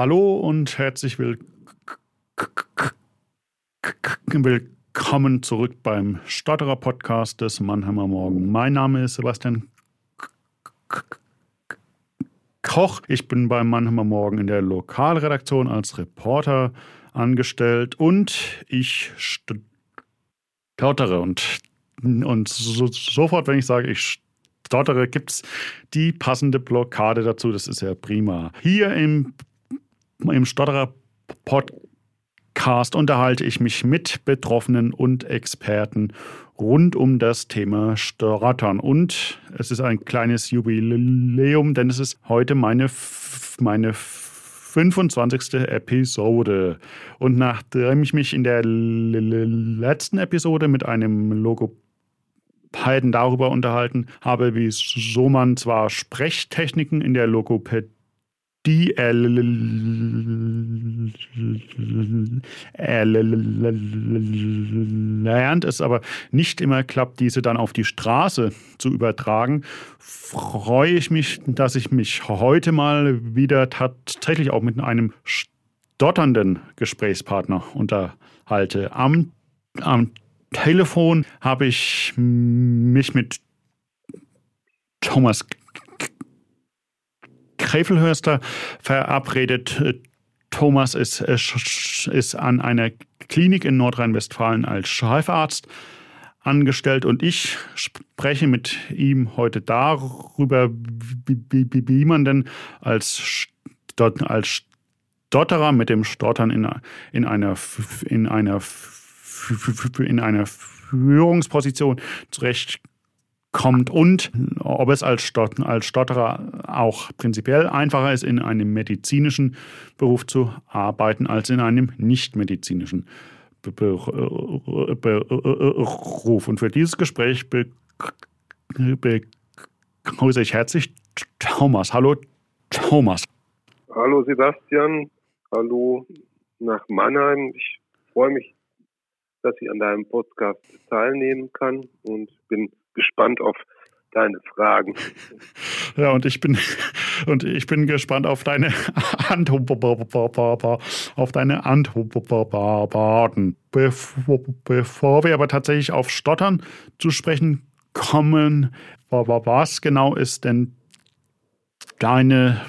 Hallo und herzlich willkommen zurück beim Stotterer Podcast des Mannheimer Morgen. Mein Name ist Sebastian Koch. Ich bin beim Mannheimer Morgen in der Lokalredaktion als Reporter angestellt und ich stottere. Und, und so, sofort, wenn ich sage, ich stottere, gibt es die passende Blockade dazu. Das ist ja prima. Hier im im Stotterer Podcast unterhalte ich mich mit Betroffenen und Experten rund um das Thema Stottern. Und es ist ein kleines Jubiläum, denn es ist heute meine, meine 25. Episode. Und nachdem ich mich in der letzten Episode mit einem Logopäden darüber unterhalten habe, wieso man zwar Sprechtechniken in der Logopädie die erlernt es aber nicht immer klappt, diese dann auf die Straße zu übertragen, freue ich mich, dass ich mich heute mal wieder tatsächlich auch mit einem stotternden Gesprächspartner unterhalte. Am, am Telefon habe ich mich mit Thomas Krefelhörster verabredet. Thomas ist, ist an einer Klinik in Nordrhein-Westfalen als Chefarzt angestellt und ich spreche mit ihm heute darüber, wie, wie man denn als, als Stotterer mit dem Stottern in, in, einer, in, einer, in einer Führungsposition zurecht kommt und ob es als, Stot als Stotterer auch prinzipiell einfacher ist, in einem medizinischen Beruf zu arbeiten, als in einem nicht-medizinischen Beruf. Und für dieses Gespräch begrüße ich herzlich Thomas. Hallo Thomas. Hallo Sebastian. Hallo nach Mannheim. Ich freue mich, dass ich an deinem Podcast teilnehmen kann und bin gespannt auf deine Fragen. Ja, und ich bin und ich bin gespannt auf deine auf deine Antworten. Bevor wir aber tatsächlich auf Stottern zu sprechen kommen, was genau ist denn deine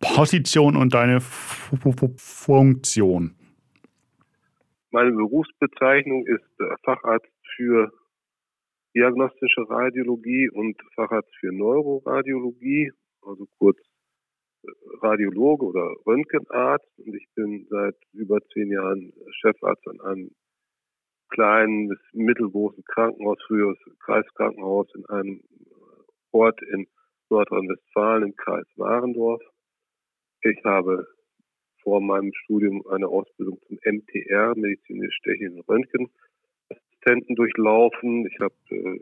Position und deine Funktion? Meine Berufsbezeichnung ist Facharzt für diagnostische Radiologie und Facharzt für Neuroradiologie, also kurz äh, Radiologe oder Röntgenarzt. Und ich bin seit über zehn Jahren Chefarzt an einem kleinen bis mittelgroßen Krankenhaus, früheres Kreiskrankenhaus in einem Ort in Nordrhein-Westfalen im Kreis Warendorf. Ich habe vor meinem Studium eine Ausbildung zum MTR, medizinisch-technischen Röntgen Assistenten durchlaufen. Ich habe äh,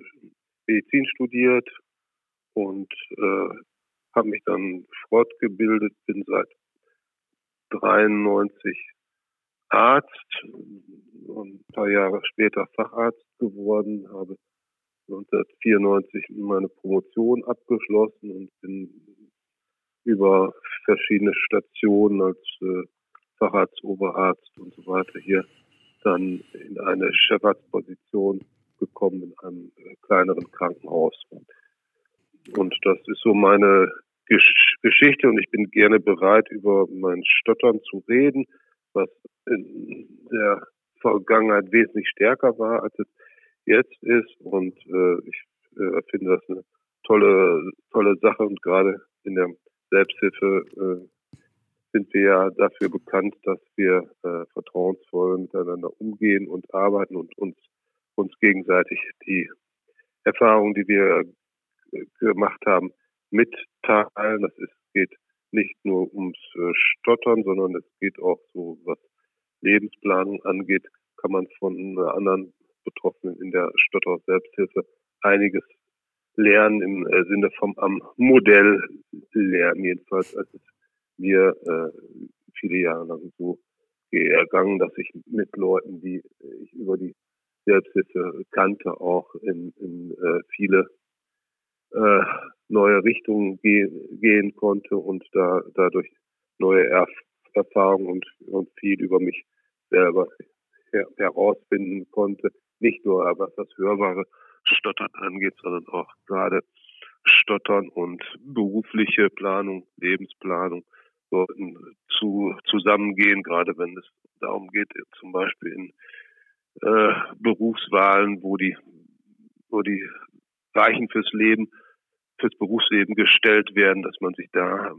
Medizin studiert und äh, habe mich dann fortgebildet, bin seit 93 Arzt und ein paar Jahre später Facharzt geworden, habe 1994 meine Promotion abgeschlossen und bin über verschiedene Stationen als äh, Facharzt, Oberarzt und so weiter hier dann in eine Chefarztposition gekommen in einem äh, kleineren Krankenhaus. Und das ist so meine Gesch Geschichte und ich bin gerne bereit, über mein Stottern zu reden, was in der Vergangenheit wesentlich stärker war, als es jetzt ist. Und äh, ich äh, finde das eine tolle, tolle Sache und gerade in der Selbsthilfe äh, sind wir ja dafür bekannt, dass wir äh, vertrauensvoll miteinander umgehen und arbeiten und uns, uns gegenseitig die Erfahrungen, die wir äh, gemacht haben, mitteilen. Das ist, geht nicht nur ums äh, Stottern, sondern es geht auch so, was Lebensplanung angeht, kann man von anderen Betroffenen in der Stotter Selbsthilfe einiges lernen im äh, Sinne vom am Modell lernen, jedenfalls als es mir äh, viele Jahre lang so ergangen, dass ich mit Leuten, die ich über die Selbsthilfe kannte, auch in, in äh, viele äh, neue Richtungen ge gehen konnte und da dadurch neue Erf Erfahrungen und, und viel über mich selber her herausfinden konnte. Nicht nur was das hörbare Stottern angeht, sondern auch gerade Stottern und berufliche Planung, Lebensplanung sollten zu, zusammengehen, gerade wenn es darum geht, zum Beispiel in äh, Berufswahlen, wo die, wo die Weichen fürs Leben, fürs Berufsleben gestellt werden, dass man sich da,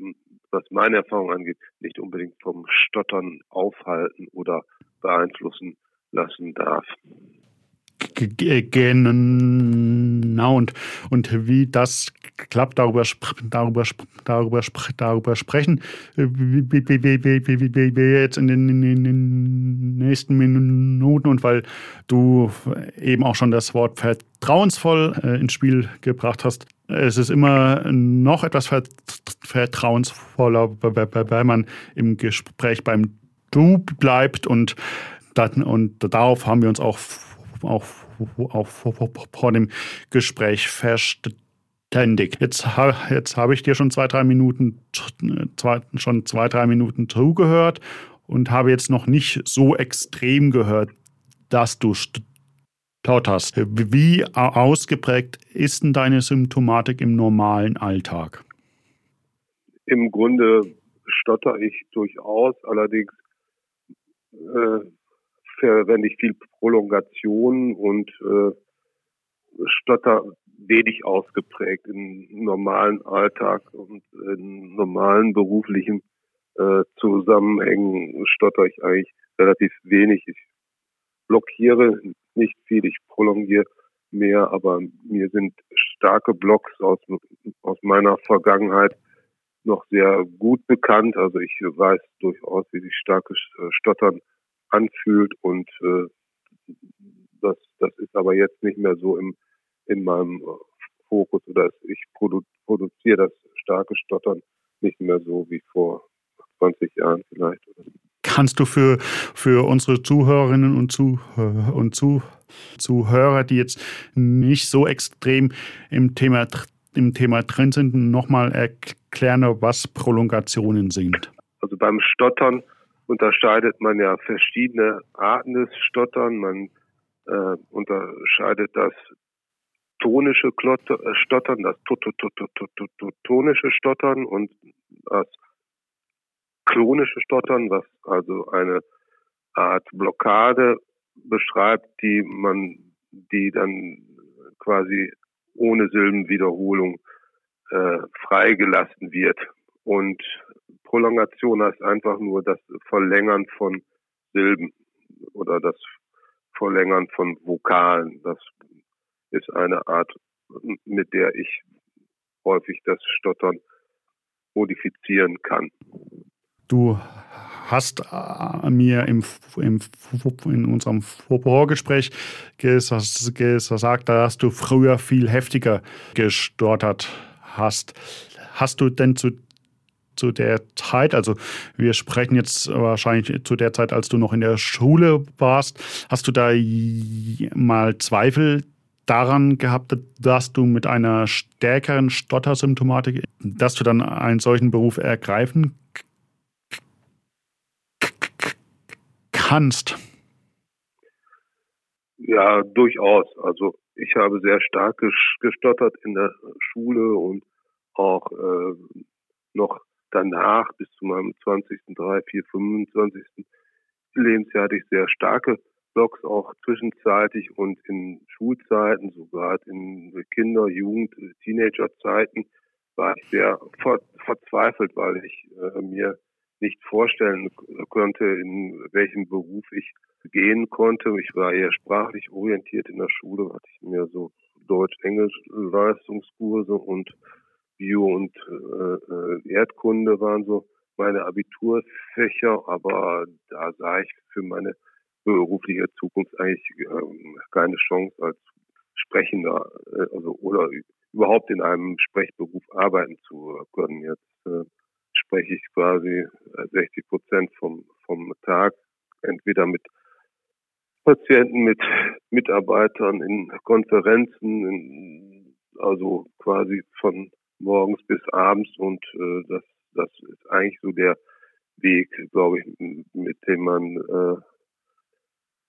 was meine Erfahrung angeht, nicht unbedingt vom Stottern aufhalten oder beeinflussen lassen darf. Genau, und, und wie das klappt, darüber, darüber, darüber, darüber sprechen wir jetzt in den, nächsten Minuten und weil du eben auch schon das Wort vertrauensvoll äh, ins Spiel gebracht hast. Es ist immer noch etwas vertrauensvoller, weil man im Gespräch beim Du bleibt und, und darauf haben wir uns auch auch, auch vor dem Gespräch verständigt. Jetzt, jetzt habe ich dir schon zwei, drei Minuten, zwei, schon zwei, drei Minuten zugehört und habe jetzt noch nicht so extrem gehört, dass du hast. Wie ausgeprägt ist denn deine Symptomatik im normalen Alltag? Im Grunde stotter ich durchaus, allerdings äh, verwende ich viel Prolongation und äh, Stotter wenig ausgeprägt im normalen Alltag und in normalen beruflichen äh, Zusammenhängen stotter ich eigentlich relativ wenig. Ich blockiere nicht viel, ich prolongiere mehr, aber mir sind starke Blocks aus, aus meiner Vergangenheit noch sehr gut bekannt. Also ich weiß durchaus, wie sich starkes äh, Stottern anfühlt und äh, das, das ist aber jetzt nicht mehr so im, in meinem Fokus oder ich produ produziere das starke Stottern nicht mehr so wie vor 20 Jahren vielleicht. Kannst du für, für unsere Zuhörerinnen und, Zuh und Zuh Zuhörer, die jetzt nicht so extrem im Thema, im Thema drin sind, nochmal erklären, was Prolongationen sind? Also beim Stottern unterscheidet man ja verschiedene Arten des Stottern. Man äh, unterscheidet das tonische Klotter, äh, Stottern, das tonische Stottern und das klonische Stottern, was also eine Art Blockade beschreibt, die man, die dann quasi ohne Silbenwiederholung äh, freigelassen wird. Und Prolongation heißt einfach nur das Verlängern von Silben oder das Verlängern von Vokalen. Das ist eine Art, mit der ich häufig das Stottern modifizieren kann. Du hast äh, mir im, im, in unserem Vorgespräch gesagt, dass du früher viel heftiger gestottert hast. Hast du denn zu zu der Zeit, also wir sprechen jetzt wahrscheinlich zu der Zeit, als du noch in der Schule warst, hast du da mal Zweifel daran gehabt, dass du mit einer stärkeren Stottersymptomatik, dass du dann einen solchen Beruf ergreifen kannst? Ja, durchaus. Also ich habe sehr stark gestottert in der Schule und auch äh, noch danach bis zu meinem 20., 3., 4., 25. Lebensjahr hatte ich sehr starke Blogs auch zwischenzeitlich und in Schulzeiten, sogar in Kinder-, Jugend-, Teenagerzeiten war ich sehr ver verzweifelt, weil ich äh, mir nicht vorstellen konnte, in welchem Beruf ich gehen konnte. Ich war eher sprachlich orientiert in der Schule, hatte ich mir so Deutsch-Englisch-Leistungskurse und Bio und äh, äh, Erdkunde waren so meine Abiturfächer, aber da sah ich für meine berufliche Zukunft eigentlich äh, keine Chance als Sprechender äh, also oder überhaupt in einem Sprechberuf arbeiten zu können. Jetzt äh, spreche ich quasi 60 Prozent vom vom Tag entweder mit Patienten, mit Mitarbeitern in Konferenzen, in, also quasi von morgens bis abends und äh, das, das ist eigentlich so der Weg, glaube ich, mit dem man äh,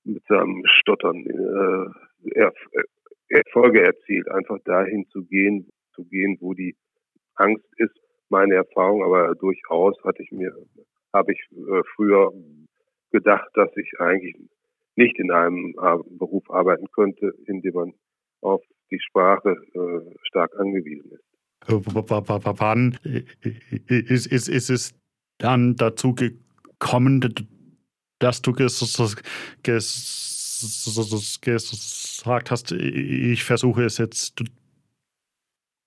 mit seinem Stottern äh, Erf Erfolge erzielt, einfach dahin zu gehen, zu gehen, wo die Angst ist. Meine Erfahrung, aber durchaus hatte ich mir, habe ich äh, früher gedacht, dass ich eigentlich nicht in einem Beruf arbeiten könnte, in dem man auf die Sprache äh, stark angewiesen ist. Wann ist, ist, ist es dann dazu gekommen, dass du gesagt hast, ich versuche es jetzt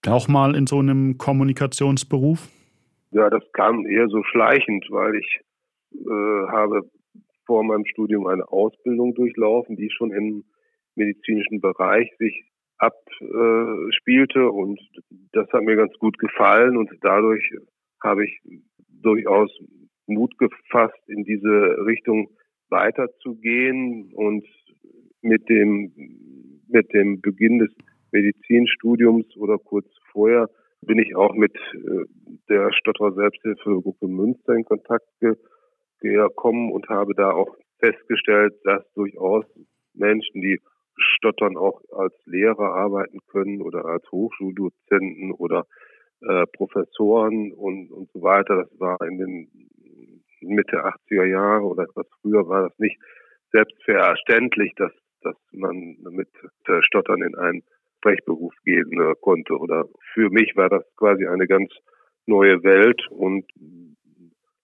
auch mal in so einem Kommunikationsberuf? Ja, das kam eher so schleichend, weil ich äh, habe vor meinem Studium eine Ausbildung durchlaufen, die schon im medizinischen Bereich sich abspielte und das hat mir ganz gut gefallen und dadurch habe ich durchaus Mut gefasst, in diese Richtung weiterzugehen und mit dem, mit dem Beginn des Medizinstudiums oder kurz vorher bin ich auch mit äh, der Stotterer Selbsthilfegruppe Münster in Kontakt gekommen und habe da auch festgestellt, dass durchaus Menschen, die stottern, auch als Lehrer arbeiten können oder als Hochschuldozenten oder äh, Professoren und, und so weiter. Das war in den Mitte 80er Jahre oder etwas früher war das nicht selbstverständlich, dass, dass man mit äh, Stottern in einen Sprechberuf gehen äh, konnte. Oder für mich war das quasi eine ganz neue Welt und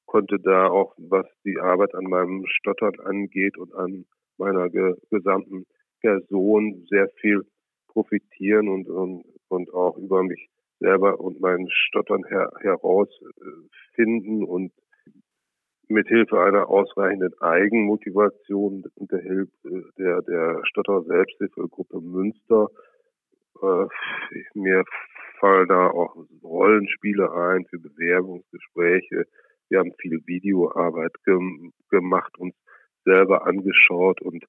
konnte da auch, was die Arbeit an meinem Stottern angeht und an meiner ge gesamten Person sehr viel profitieren und, und, und auch über mich selber und mein Stottern her, herausfinden und mit Hilfe einer ausreichenden Eigenmotivation und der Hilfe der, der Stotter Selbsthilfegruppe Münster äh, mir fallen da auch Rollenspiele ein für Bewerbungsgespräche. Wir haben viel Videoarbeit gem gemacht, uns selber angeschaut und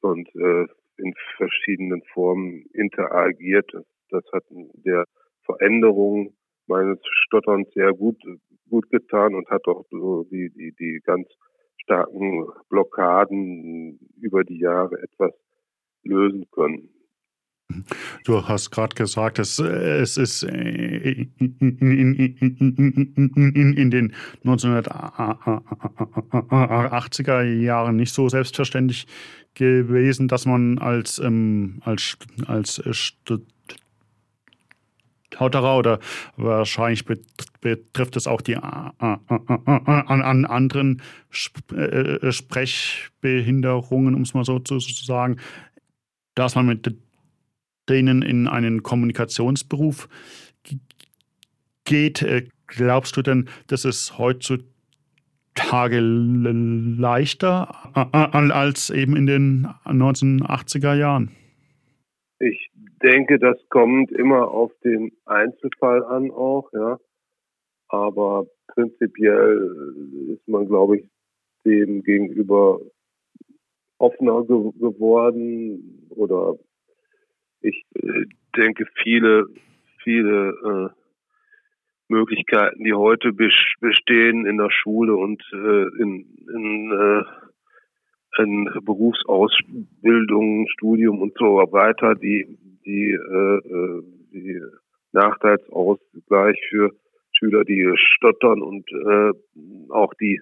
und äh, in verschiedenen Formen interagiert. Das, hat der Veränderung meines Stotterns sehr gut, gut getan und hat auch so die, die, die ganz starken Blockaden über die Jahre etwas lösen können. Du hast gerade gesagt, es, es ist in, in, in, in, den 1980er Jahren nicht so selbstverständlich gewesen, dass man als, ähm, als, als Stotterer oder wahrscheinlich betrifft es auch die an, an anderen Sprechbehinderungen, um es mal so zu sagen, dass man mit denen in einen Kommunikationsberuf geht. Äh, glaubst du denn, dass es heutzutage leichter als eben in den 1980er Jahren? Ich denke, das kommt immer auf den Einzelfall an auch, ja. Aber prinzipiell ist man, glaube ich, dem gegenüber offener ge geworden oder ich äh, denke, viele, viele äh, Möglichkeiten, die heute bestehen in der Schule und äh, in, in, äh, in Berufsausbildung, Studium und so weiter, die, die, äh, äh, die Nachteilsausgleich für Schüler, die stottern und äh, auch die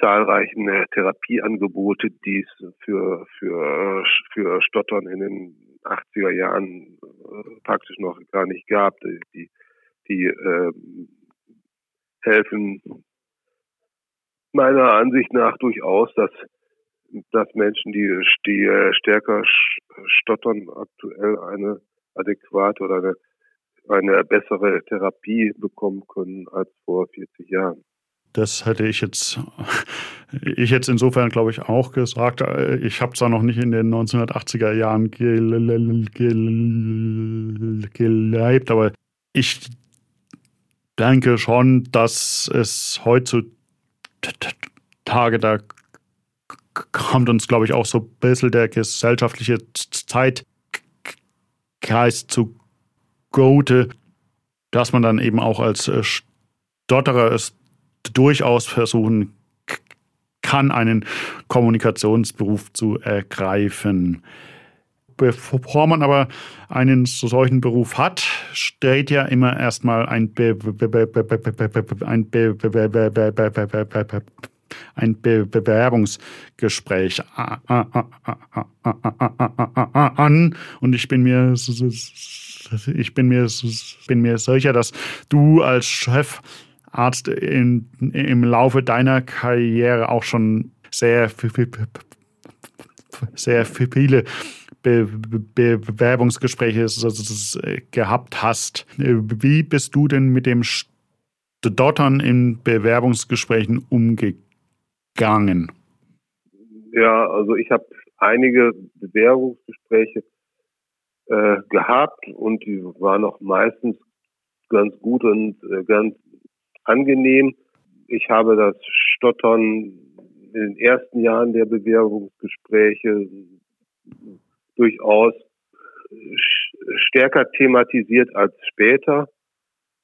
zahlreichen äh, Therapieangebote, die es für, für, für Stottern in den 80er Jahren äh, praktisch noch gar nicht gab. Die, die äh, helfen meiner Ansicht nach durchaus, dass, dass Menschen, die, die stärker stottern, aktuell eine adäquate oder eine, eine bessere Therapie bekommen können als vor 40 Jahren. Das hätte ich jetzt, ich jetzt insofern, glaube ich, auch gesagt. Ich habe zwar noch nicht in den 1980er Jahren gelebt, aber ich denke schon, dass es heutzutage, da kommt uns, glaube ich, auch so ein bisschen der gesellschaftliche Zeitgeist zu Gote, dass man dann eben auch als Stotterer es durchaus versuchen kann, einen Kommunikationsberuf zu ergreifen. Bevor man aber einen solchen Beruf hat, steht ja immer erstmal ein, ein, Be ein Be Bewerbungsgespräch an. Und ich bin mir, ich bin mir, bin mir sicher, dass du als Chefarzt in, im Laufe deiner Karriere auch schon sehr, sehr viele Be Be Bewerbungsgespräche gehabt hast. Wie bist du denn mit dem Stottern in Bewerbungsgesprächen umgegangen? Ja, also ich habe einige Bewerbungsgespräche äh, gehabt und die waren auch meistens ganz gut und äh, ganz angenehm. Ich habe das Stottern in den ersten Jahren der Bewerbungsgespräche durchaus stärker thematisiert als später,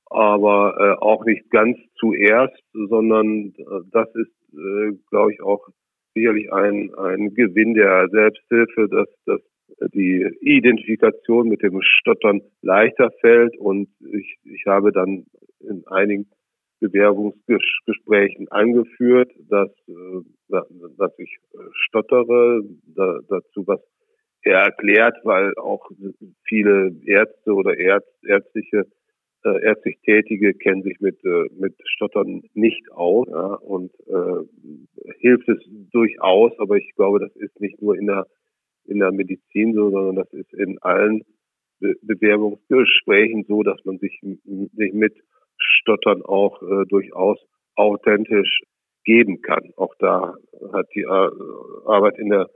aber äh, auch nicht ganz zuerst, sondern äh, das ist, äh, glaube ich, auch sicherlich ein, ein Gewinn der Selbsthilfe, dass, dass die Identifikation mit dem Stottern leichter fällt und ich, ich habe dann in einigen Bewerbungsgesprächen angeführt, dass, äh, dass ich stottere, da, dazu was erklärt, weil auch viele Ärzte oder Ärz, ärztliche äh, ärztlich Tätige kennen sich mit äh, mit Stottern nicht aus ja, und äh, hilft es durchaus, aber ich glaube, das ist nicht nur in der in der Medizin so, sondern das ist in allen Be Bewerbungsgesprächen so, dass man sich, sich mit Stottern auch äh, durchaus authentisch geben kann. Auch da hat die Arbeit in der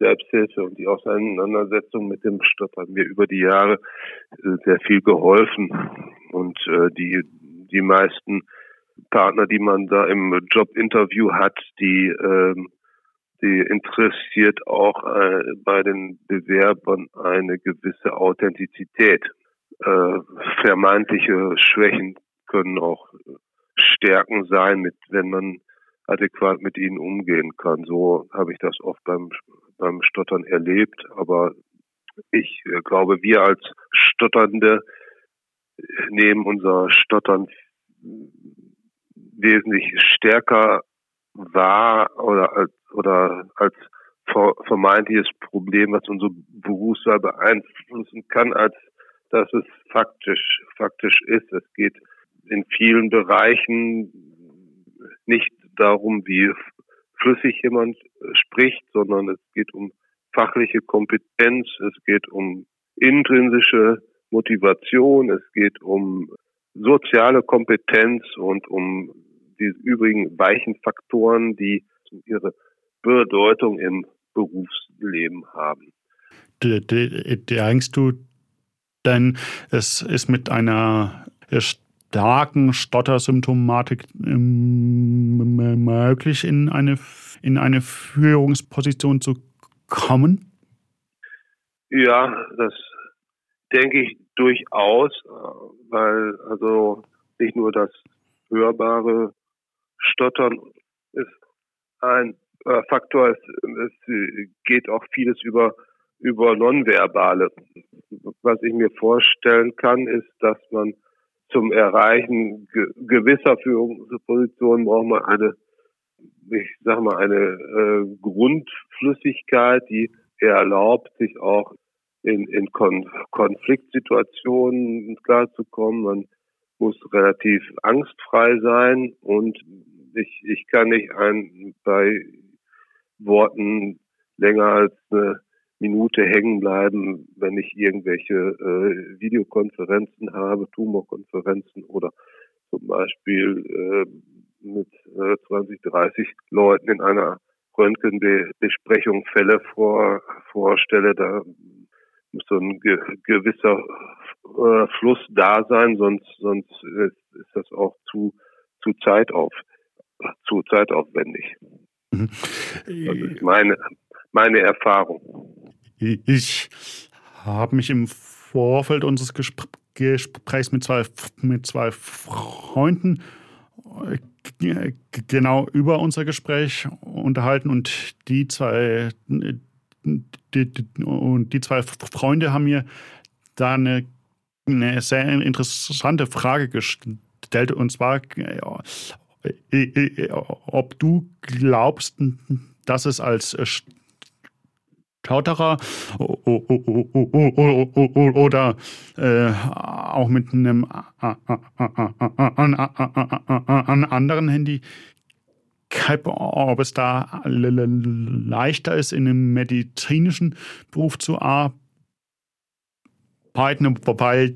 Selbsthilfe und die Auseinandersetzung mit dem Stottern mir über die Jahre äh, sehr viel geholfen. Und äh, die, die meisten Partner, die man da im Jobinterview hat, die, äh, die interessiert auch äh, bei den Bewerbern eine gewisse Authentizität. Äh, vermeintliche Schwächen können auch Stärken sein, mit, wenn man adäquat mit ihnen umgehen kann. So habe ich das oft beim beim Stottern erlebt, aber ich äh, glaube, wir als Stotternde nehmen unser Stottern wesentlich stärker wahr oder als, oder als vermeintliches Problem, was unsere Berufswahl beeinflussen kann, als dass es faktisch, faktisch ist. Es geht in vielen Bereichen nicht darum, wie flüssig jemand äh, spricht, sondern es geht um fachliche Kompetenz, es geht um intrinsische Motivation, es geht um soziale Kompetenz und um die übrigen weichen Faktoren, die ihre Bedeutung im Berufsleben haben. Denkst du denn, es ist mit einer starken Stottersymptomatik ähm, möglich, in eine, in eine Führungsposition zu kommen? Ja, das denke ich durchaus, weil also nicht nur das hörbare Stottern ist ein äh, Faktor, es, es geht auch vieles über über nonverbale. Was ich mir vorstellen kann, ist, dass man zum Erreichen ge gewisser Führungspositionen braucht man eine, ich sag mal, eine äh, Grundflüssigkeit, die erlaubt, sich auch in, in Kon Konfliktsituationen klarzukommen. Man muss relativ angstfrei sein und ich, ich kann nicht ein, bei Worten länger als eine Minute hängen bleiben, wenn ich irgendwelche äh, Videokonferenzen habe, Tumorkonferenzen oder zum Beispiel äh, mit äh, 20, 30 Leuten in einer Röntgenbesprechung Fälle vor, vorstelle, da muss so ein ge gewisser äh, Fluss da sein, sonst sonst ist, das auch zu zu Zeitauf zu zeitaufwendig. Mhm. Das ist meine meine Erfahrung. Ich habe mich im Vorfeld unseres Gesprächs mit zwei, mit zwei Freunden genau über unser Gespräch unterhalten und die zwei, die, und die zwei Freunde haben mir da eine, eine sehr interessante Frage gestellt. Und zwar, ob du glaubst, dass es als Stotterer oder äh, auch mit einem anderen Handy, ob es da leichter ist, in einem medizinischen Beruf zu arbeiten, wobei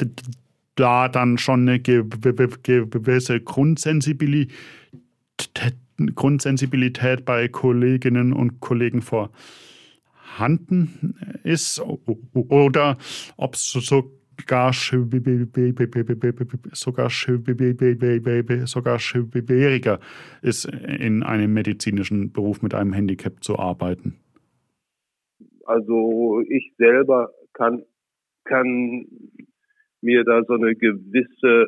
da dann schon eine gewisse Grundsensibilität, Grundsensibilität bei Kolleginnen und Kollegen vorhanden ist oder ob es sogar sogar schwieriger ist, in einem medizinischen Beruf mit einem Handicap zu arbeiten? Also ich selber kann, kann mir da so eine gewisse,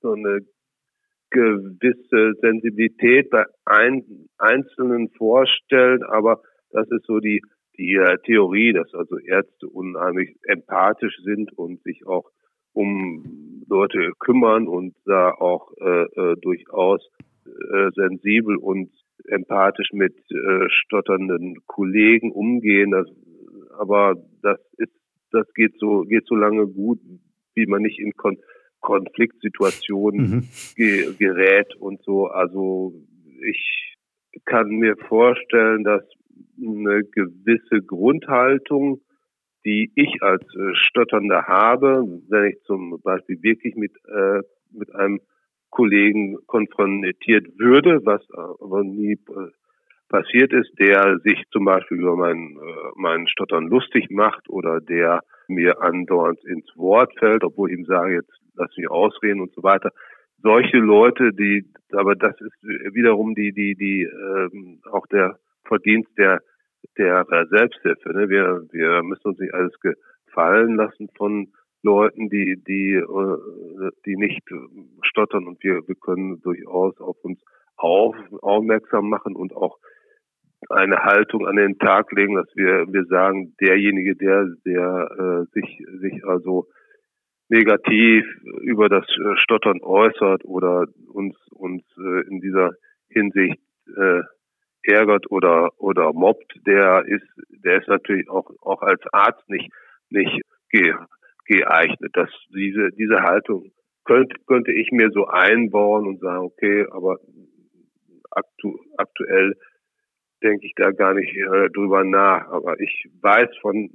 so eine gewisse Sensibilität bei ein, Einzelnen vorstellen, aber das ist so die, die äh, Theorie, dass also Ärzte unheimlich empathisch sind und sich auch um Leute kümmern und da auch äh, äh, durchaus äh, sensibel und empathisch mit äh, stotternden Kollegen umgehen. Das, aber das ist, das geht so, geht so lange gut, wie man nicht in Kon Konfliktsituationen mhm. ge gerät und so. Also ich kann mir vorstellen, dass eine gewisse Grundhaltung, die ich als äh, Stotternder habe, wenn ich zum Beispiel wirklich mit, äh, mit einem Kollegen konfrontiert würde, was aber nie äh, passiert ist, der sich zum Beispiel über meinen, äh, meinen Stottern lustig macht oder der mir andauernd ins Wort fällt, obwohl ich ihm sage, jetzt lass mich ausreden und so weiter. Solche Leute, die, aber das ist wiederum die, die, die, ähm, auch der Verdienst der, der Selbsthilfe. Ne? Wir, wir müssen uns nicht alles gefallen lassen von Leuten, die, die, äh, die nicht stottern und wir, wir können durchaus auf uns auf, aufmerksam machen und auch eine Haltung an den Tag legen, dass wir, wir sagen, derjenige, der, der äh, sich, sich also negativ über das Stottern äußert oder uns, uns äh, in dieser Hinsicht äh, ärgert oder, oder mobbt, der ist, der ist natürlich auch, auch als Arzt nicht, nicht ge, geeignet. Dass diese, diese Haltung könnte, könnte ich mir so einbauen und sagen, okay, aber aktu, aktuell denke ich da gar nicht äh, drüber nach. Aber ich weiß von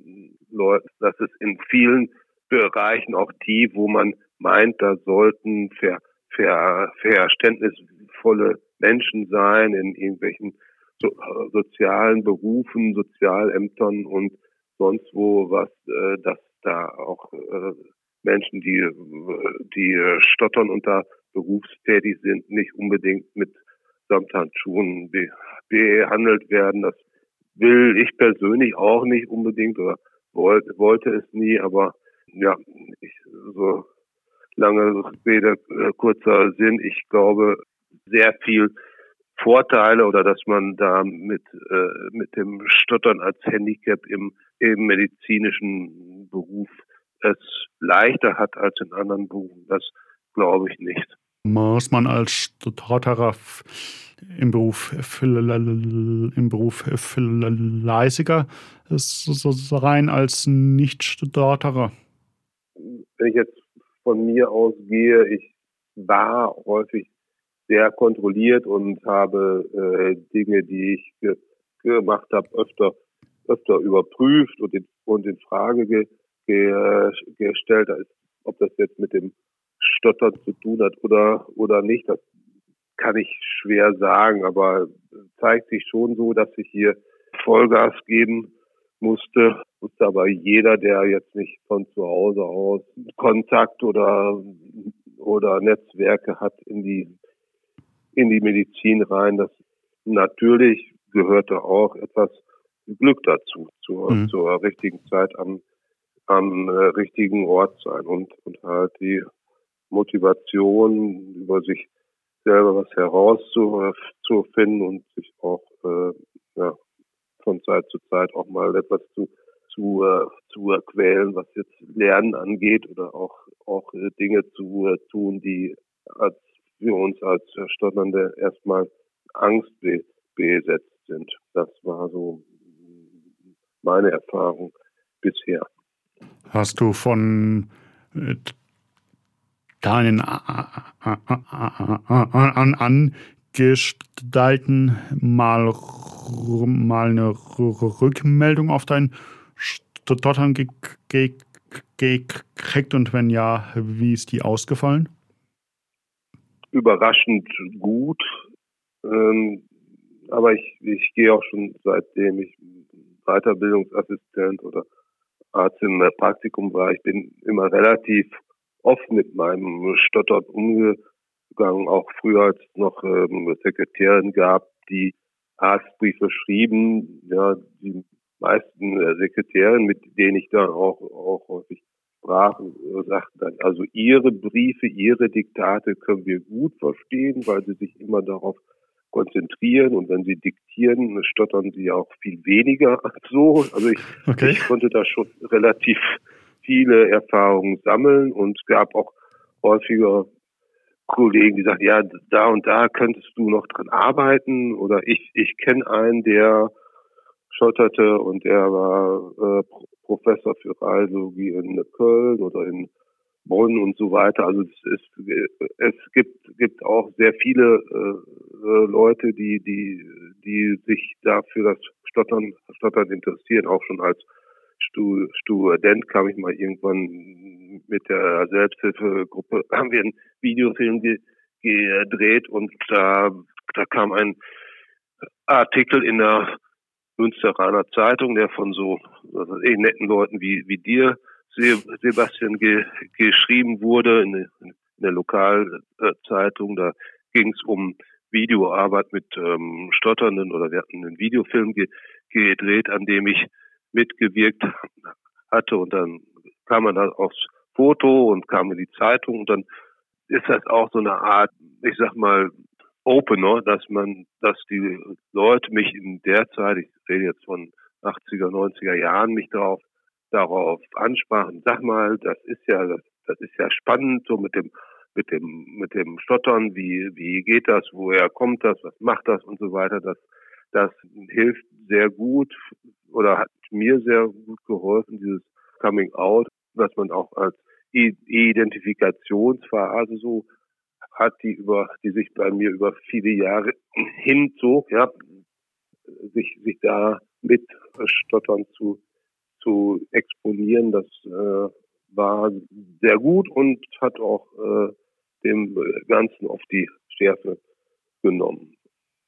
Leuten, dass es in vielen Bereichen auch die, wo man meint, da sollten ver, ver, verständnisvolle Menschen sein in irgendwelchen sozialen Berufen, Sozialämtern und sonst wo was, äh, dass da auch äh, Menschen, die, die stottern und da berufstätig sind, nicht unbedingt mit Samthandschuhen be behandelt werden. Das will ich persönlich auch nicht unbedingt oder wollte, wollte es nie, aber ja, ich, so lange Rede, äh, kurzer Sinn. Ich glaube, sehr viel Vorteile oder dass man da mit, äh, mit dem Stottern als Handicap im, im medizinischen Beruf es leichter hat als in anderen Berufen. Das glaube ich nicht muss man als Stotterer im Beruf im Beruf fleißiger rein als Nicht-Stotterer? Wenn ich jetzt von mir ausgehe, ich war häufig sehr kontrolliert und habe äh, Dinge, die ich ge gemacht habe, öfter öfter überprüft und in, und in Frage ge ge gestellt, ob das jetzt mit dem Stottern zu tun hat oder, oder nicht, das kann ich schwer sagen, aber zeigt sich schon so, dass ich hier Vollgas geben musste. Musste aber jeder, der jetzt nicht von zu Hause aus Kontakt oder, oder Netzwerke hat in die, in die Medizin rein, das natürlich gehörte auch etwas Glück dazu, zur, mhm. zur richtigen Zeit am, am äh, richtigen Ort sein und, und halt die Motivation, über sich selber was herauszufinden und sich auch äh, ja, von Zeit zu Zeit auch mal etwas zu zu, äh, zu quälen, was jetzt Lernen angeht oder auch auch äh, Dinge zu äh, tun, die als für uns als Stotternde erstmal Angst be besetzt sind. Das war so meine Erfahrung bisher. Hast du von deinen Angestalten mal, mal eine Rückmeldung auf dein Stottern gekriegt und wenn ja, wie ist die ausgefallen? Überraschend gut. Ähm, aber ich, ich gehe auch schon seitdem ich Weiterbildungsassistent oder Arzt im Praktikum war, ich bin immer relativ oft mit meinem Stottern umgegangen, auch früher als es noch ähm, Sekretärin gab, die Arztbriefe schrieben. Ja, die meisten äh, Sekretärinnen, mit denen ich dann auch, auch häufig sprach, äh, sagten dann, also ihre Briefe, ihre Diktate können wir gut verstehen, weil sie sich immer darauf konzentrieren und wenn sie diktieren, stottern sie auch viel weniger als so. Also ich, okay. ich konnte da schon relativ viele Erfahrungen sammeln und es gab auch häufiger Kollegen, die sagten, ja, da und da könntest du noch dran arbeiten oder ich, ich kenne einen, der schotterte und der war äh, Professor für Radiologie in Köln oder in Bonn und so weiter. Also es, ist, es gibt, gibt auch sehr viele äh, Leute, die, die, die sich dafür das Stottern, Stottern interessieren, auch schon als Student kam ich mal irgendwann mit der Selbsthilfegruppe, haben wir einen Videofilm ge gedreht und da, da kam ein Artikel in der Münsteraner Zeitung, der von so eh netten Leuten wie, wie dir Sebastian ge, geschrieben wurde in, in der Lokalzeitung. Da ging es um Videoarbeit mit ähm, Stotternden oder wir hatten einen Videofilm ge, gedreht, an dem ich mitgewirkt hatte und dann kam man da aufs Foto und kam in die Zeitung und dann ist das auch so eine Art, ich sag mal, Opener, dass man, dass die Leute mich in der Zeit, ich rede jetzt von 80er, 90er Jahren, mich darauf darauf ansprachen, sag mal, das ist ja, das, das ist ja spannend, so mit dem, mit dem, mit dem Stottern, wie, wie geht das, woher kommt das, was macht das? Und so weiter, das, das hilft sehr gut oder hat mir sehr gut geholfen, dieses Coming Out, was man auch als Identifikationsphase so hat, die über, die sich bei mir über viele Jahre hinzog, ja, sich, sich da mit Stottern zu zu exponieren, das äh, war sehr gut und hat auch äh, dem Ganzen auf die Schärfe genommen.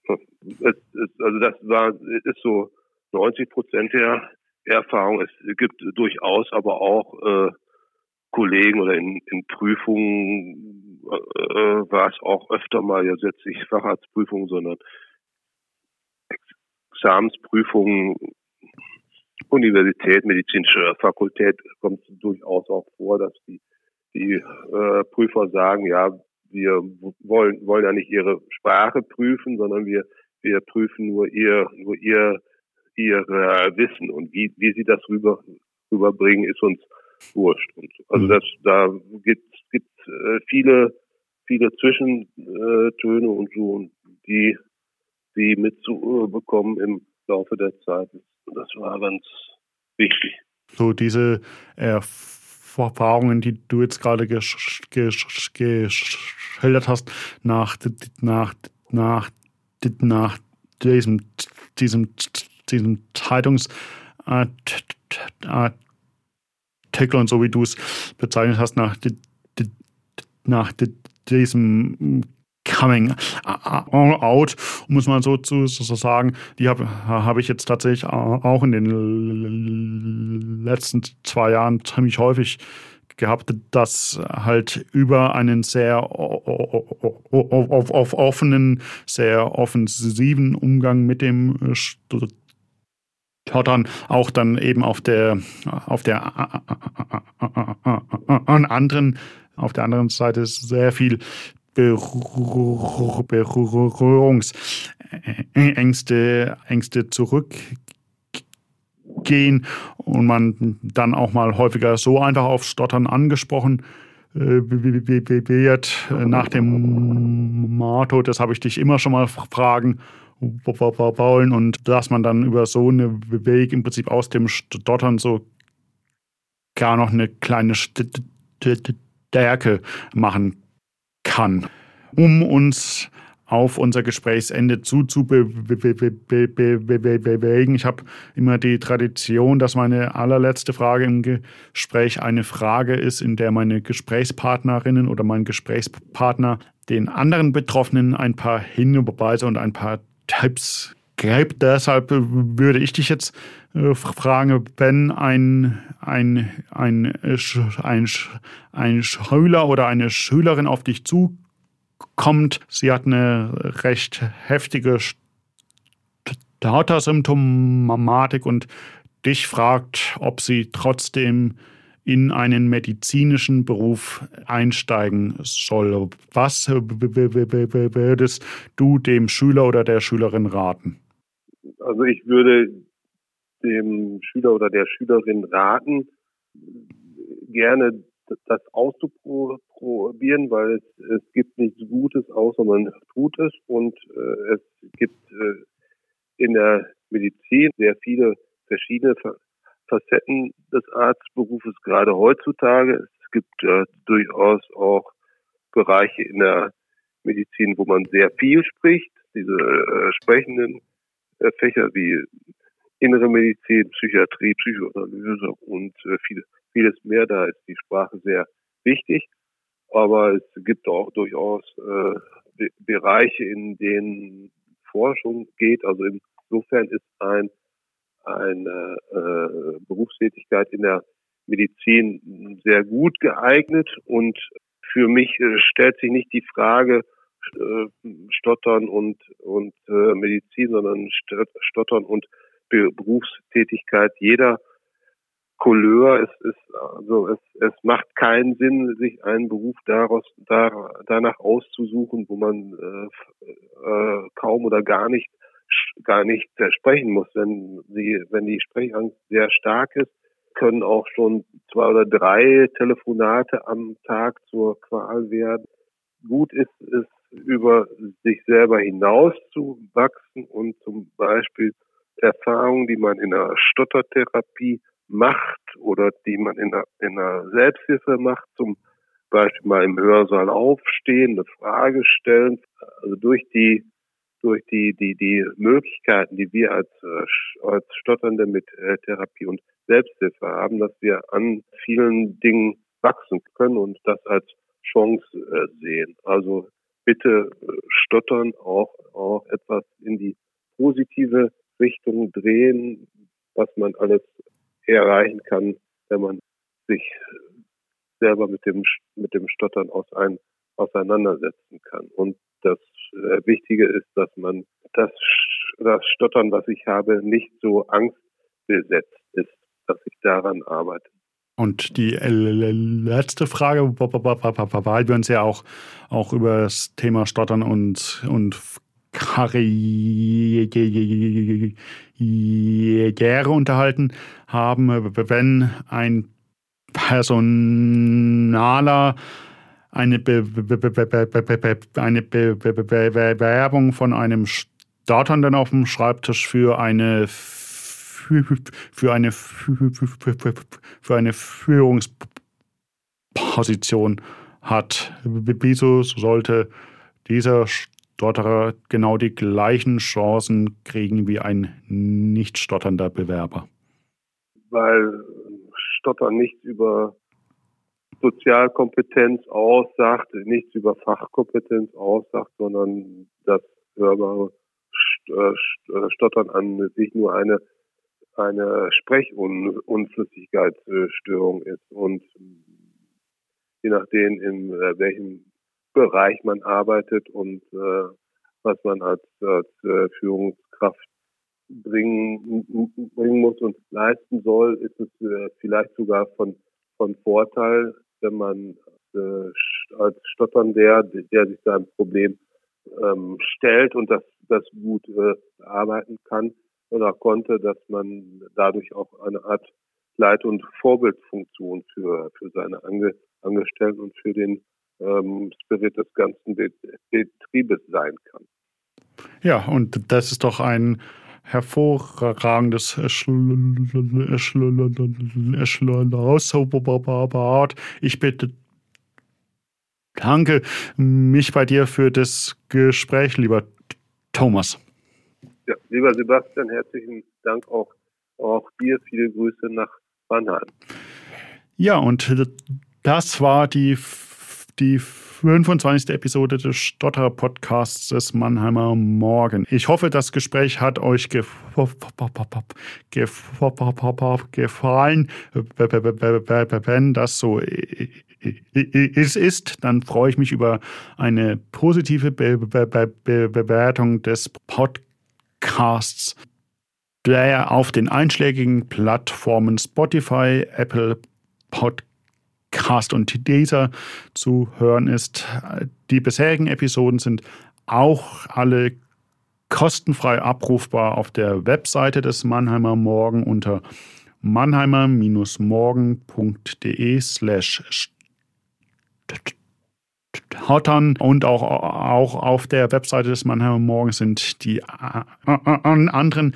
Es, es, also das war ist so 90 Prozent der Erfahrung. Es gibt durchaus aber auch äh, Kollegen oder in, in Prüfungen war es auch öfter mal ja jetzt nicht Facharztprüfungen, sondern Examensprüfungen Universität, medizinische Fakultät kommt durchaus auch vor, dass die, die äh, Prüfer sagen, ja, wir wollen, wollen ja nicht ihre Sprache prüfen, sondern wir, wir prüfen nur ihr, nur ihr, ihr äh, Wissen. Und wie, wie sie das rüber, rüberbringen, ist uns wurscht. Und also mhm. das, da gibt gibt äh, viele, viele Zwischentöne und so, und die, die mitzubekommen im Laufe der Zeit. Das war ganz wichtig. So diese Erfahrungen, die du jetzt gerade geschildert hast, nach, nach, nach, nach diesem, diesem, diesem Zeitungsartikel und so wie du es bezeichnet hast, nach, nach diesem Coming Out, muss man so, so sagen. Die habe hab ich jetzt tatsächlich auch in den letzten zwei Jahren ziemlich häufig gehabt, dass halt über einen sehr offenen, sehr offensiven Umgang mit dem Stottern auch dann eben auf der auf der anderen auf der anderen Seite sehr viel Berührungsängste Ängste zurückgehen und man dann auch mal häufiger so einfach auf Stottern angesprochen wird. Nach dem Motto, das habe ich dich immer schon mal fragen wollen und dass man dann über so einen Weg im Prinzip aus dem Stottern so gar noch eine kleine Stärke machen kann, um uns auf unser Gesprächsende zuzubewegen. Ich habe immer die Tradition, dass meine allerletzte Frage im Gespräch eine Frage ist, in der meine Gesprächspartnerinnen oder mein Gesprächspartner den anderen Betroffenen ein paar Hinweise und ein paar Tipps gibt. Deshalb würde ich dich jetzt äh, fragen, wenn ein, ein, ein, ein, ein Schüler oder eine Schülerin auf dich zukommt, sie hat eine recht heftige Starter-Symptomatik und dich fragt, ob sie trotzdem in einen medizinischen Beruf einsteigen soll. Was würdest du dem Schüler oder der Schülerin raten? Also ich würde dem Schüler oder der Schülerin raten, gerne das auszuprobieren, weil es, es gibt nichts Gutes, außer man tut es und äh, es gibt äh, in der Medizin sehr viele verschiedene Facetten des Arztberufes, gerade heutzutage. Es gibt äh, durchaus auch Bereiche in der Medizin, wo man sehr viel spricht. Diese äh, sprechenden äh, Fächer wie innere Medizin, Psychiatrie, Psychoanalyse und äh, viel, vieles mehr. Da ist die Sprache sehr wichtig. Aber es gibt auch durchaus äh, Be Bereiche, in denen Forschung geht. Also insofern ist ein eine äh, Berufstätigkeit in der Medizin sehr gut geeignet und für mich äh, stellt sich nicht die Frage äh, Stottern und und äh, Medizin, sondern Stottern und Berufstätigkeit jeder Couleur. Es ist also es, es macht keinen Sinn, sich einen Beruf daraus da, danach auszusuchen, wo man äh, äh, kaum oder gar nicht gar nicht sprechen muss. Wenn sie, wenn die Sprechangst sehr stark ist, können auch schon zwei oder drei Telefonate am Tag zur Qual werden. Gut ist es, über sich selber hinaus zu wachsen und zum Beispiel Erfahrungen, die man in einer Stottertherapie macht oder die man in einer, in einer Selbsthilfe macht, zum Beispiel mal im Hörsaal aufstehen, eine Frage stellen, also durch die durch die, die, die Möglichkeiten, die wir als, äh, als Stotternde mit äh, Therapie und Selbsthilfe haben, dass wir an vielen Dingen wachsen können und das als Chance äh, sehen. Also bitte stottern auch, auch etwas in die positive Richtung drehen, was man alles erreichen kann, wenn man sich selber mit dem, mit dem Stottern aus ein, auseinandersetzen kann. Und das äh, Wichtige ist, dass man das, das Stottern, was ich habe, nicht so angstbesetzt ist, dass ich daran arbeite. Und die letzte Frage, weil wir uns ja auch, auch über das Thema Stottern und, und Karriere unterhalten haben, wenn ein Personaler eine, Be Be Be eine Bewerbung von einem Startenden auf dem Schreibtisch für eine für eine für eine Führungsposition hat. Wieso sollte dieser Stotterer genau die gleichen Chancen kriegen wie ein nicht stotternder Bewerber? Weil Stottern nicht über Sozialkompetenz aussagt, nichts über Fachkompetenz aussagt, sondern das hörbare äh, Stottern an sich nur eine eine Sprechunflüssigkeitsstörung ist und je nachdem, in äh, welchem Bereich man arbeitet und äh, was man als, als äh, Führungskraft bringen, bringen muss und leisten soll, ist es äh, vielleicht sogar von, von Vorteil, wenn man äh, als Stotternder, der sich seinem Problem ähm, stellt und das, das gut äh, bearbeiten kann oder konnte, dass man dadurch auch eine Art Leit- und Vorbildfunktion für, für seine Ange Angestellten und für den ähm, Spirit des ganzen Betriebes sein kann. Ja, und das ist doch ein hervorragendes. Ich bitte danke mich bei dir für das Gespräch, lieber Thomas. Ja, lieber Sebastian, herzlichen Dank auch, auch dir. Viele Grüße nach Mannheim. Ja, und das war die, die 25. Episode des Stotterer Podcasts des Mannheimer Morgen. Ich hoffe, das Gespräch hat euch gefallen. Wenn das so ist, dann freue ich mich über eine positive Bewertung des Podcasts der auf den einschlägigen Plattformen Spotify, Apple Podcasts Podcast und dieser zu hören ist. Die bisherigen Episoden sind auch alle kostenfrei abrufbar auf der Webseite des Mannheimer Morgen unter mannheimer-morgen.de slash Hottern und auch, auch auf der Webseite des Mannheimer Morgen sind die anderen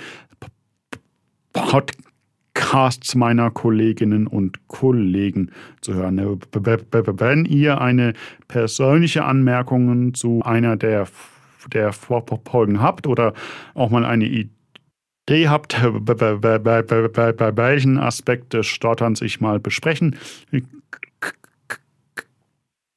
Podcasts Podcasts meiner Kolleginnen und Kollegen zu hören. Wenn ihr eine persönliche Anmerkung zu einer der, der Folgen habt oder auch mal eine Idee habt, bei welchen Aspekt des Stotterns ich mal besprechen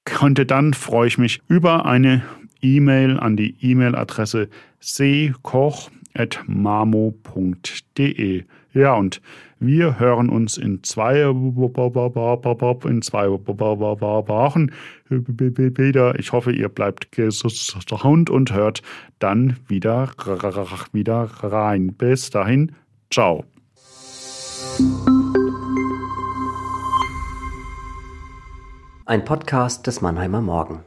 könnte, dann freue ich mich über eine E-Mail an die E-Mail-Adresse seekoch.mamo.de. Ja, und wir hören uns in zwei, in zwei Wochen wieder. Ich hoffe, ihr bleibt gesund und hört dann wieder, wieder rein. Bis dahin, ciao. Ein Podcast des Mannheimer Morgen.